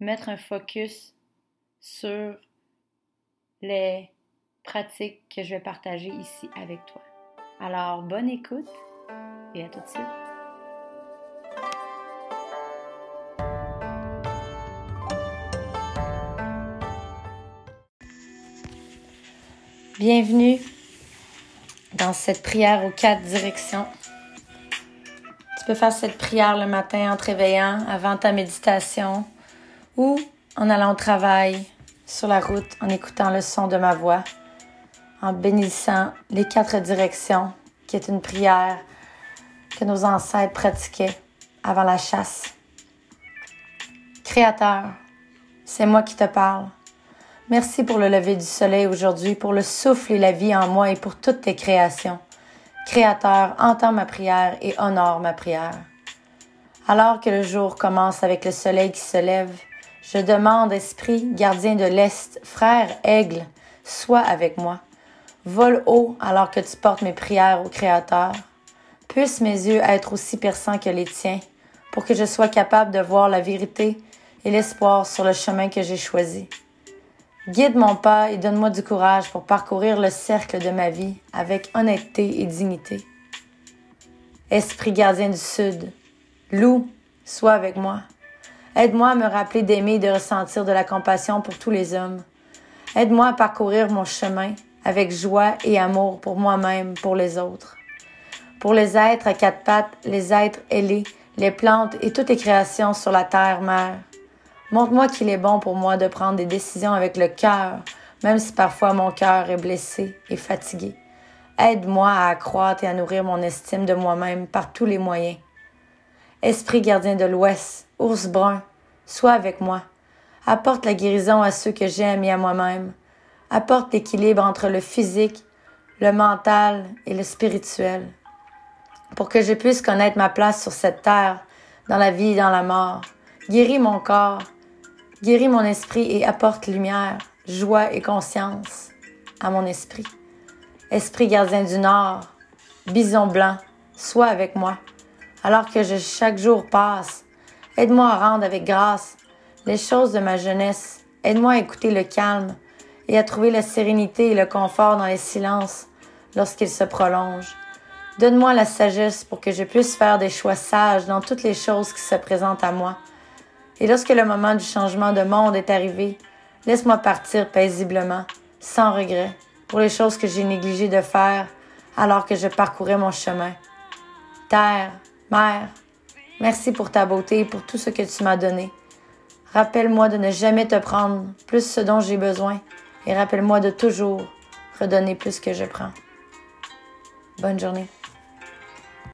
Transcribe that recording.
mettre un focus sur les pratiques que je vais partager ici avec toi. Alors, bonne écoute et à tout de suite. Bienvenue dans cette prière aux quatre directions. Tu peux faire cette prière le matin en te réveillant, avant ta méditation ou en allant au travail, sur la route, en écoutant le son de ma voix, en bénissant les quatre directions, qui est une prière que nos ancêtres pratiquaient avant la chasse. Créateur, c'est moi qui te parle. Merci pour le lever du soleil aujourd'hui, pour le souffle et la vie en moi et pour toutes tes créations. Créateur, entends ma prière et honore ma prière. Alors que le jour commence avec le soleil qui se lève, je demande, Esprit, gardien de l'Est, frère aigle, sois avec moi. Vole haut alors que tu portes mes prières au Créateur. Puissent mes yeux être aussi perçants que les tiens, pour que je sois capable de voir la vérité et l'espoir sur le chemin que j'ai choisi. Guide mon pas et donne-moi du courage pour parcourir le cercle de ma vie avec honnêteté et dignité. Esprit gardien du Sud, loup, sois avec moi. Aide-moi à me rappeler d'aimer et de ressentir de la compassion pour tous les hommes. Aide-moi à parcourir mon chemin avec joie et amour pour moi-même, pour les autres. Pour les êtres à quatre pattes, les êtres ailés, les plantes et toutes les créations sur la terre mère. Montre-moi qu'il est bon pour moi de prendre des décisions avec le cœur, même si parfois mon cœur est blessé et fatigué. Aide-moi à accroître et à nourrir mon estime de moi-même par tous les moyens. Esprit gardien de l'Ouest, ours brun, sois avec moi. Apporte la guérison à ceux que j'aime et à moi-même. Apporte l'équilibre entre le physique, le mental et le spirituel. Pour que je puisse connaître ma place sur cette terre, dans la vie et dans la mort. Guéris mon corps, guéris mon esprit et apporte lumière, joie et conscience à mon esprit. Esprit gardien du Nord, bison blanc, sois avec moi alors que je, chaque jour passe. Aide-moi à rendre avec grâce les choses de ma jeunesse. Aide-moi à écouter le calme et à trouver la sérénité et le confort dans les silences lorsqu'ils se prolongent. Donne-moi la sagesse pour que je puisse faire des choix sages dans toutes les choses qui se présentent à moi. Et lorsque le moment du changement de monde est arrivé, laisse-moi partir paisiblement, sans regret, pour les choses que j'ai négligé de faire alors que je parcourais mon chemin. Terre, Mère, merci pour ta beauté et pour tout ce que tu m'as donné. Rappelle-moi de ne jamais te prendre plus ce dont j'ai besoin et rappelle-moi de toujours redonner plus que je prends. Bonne journée.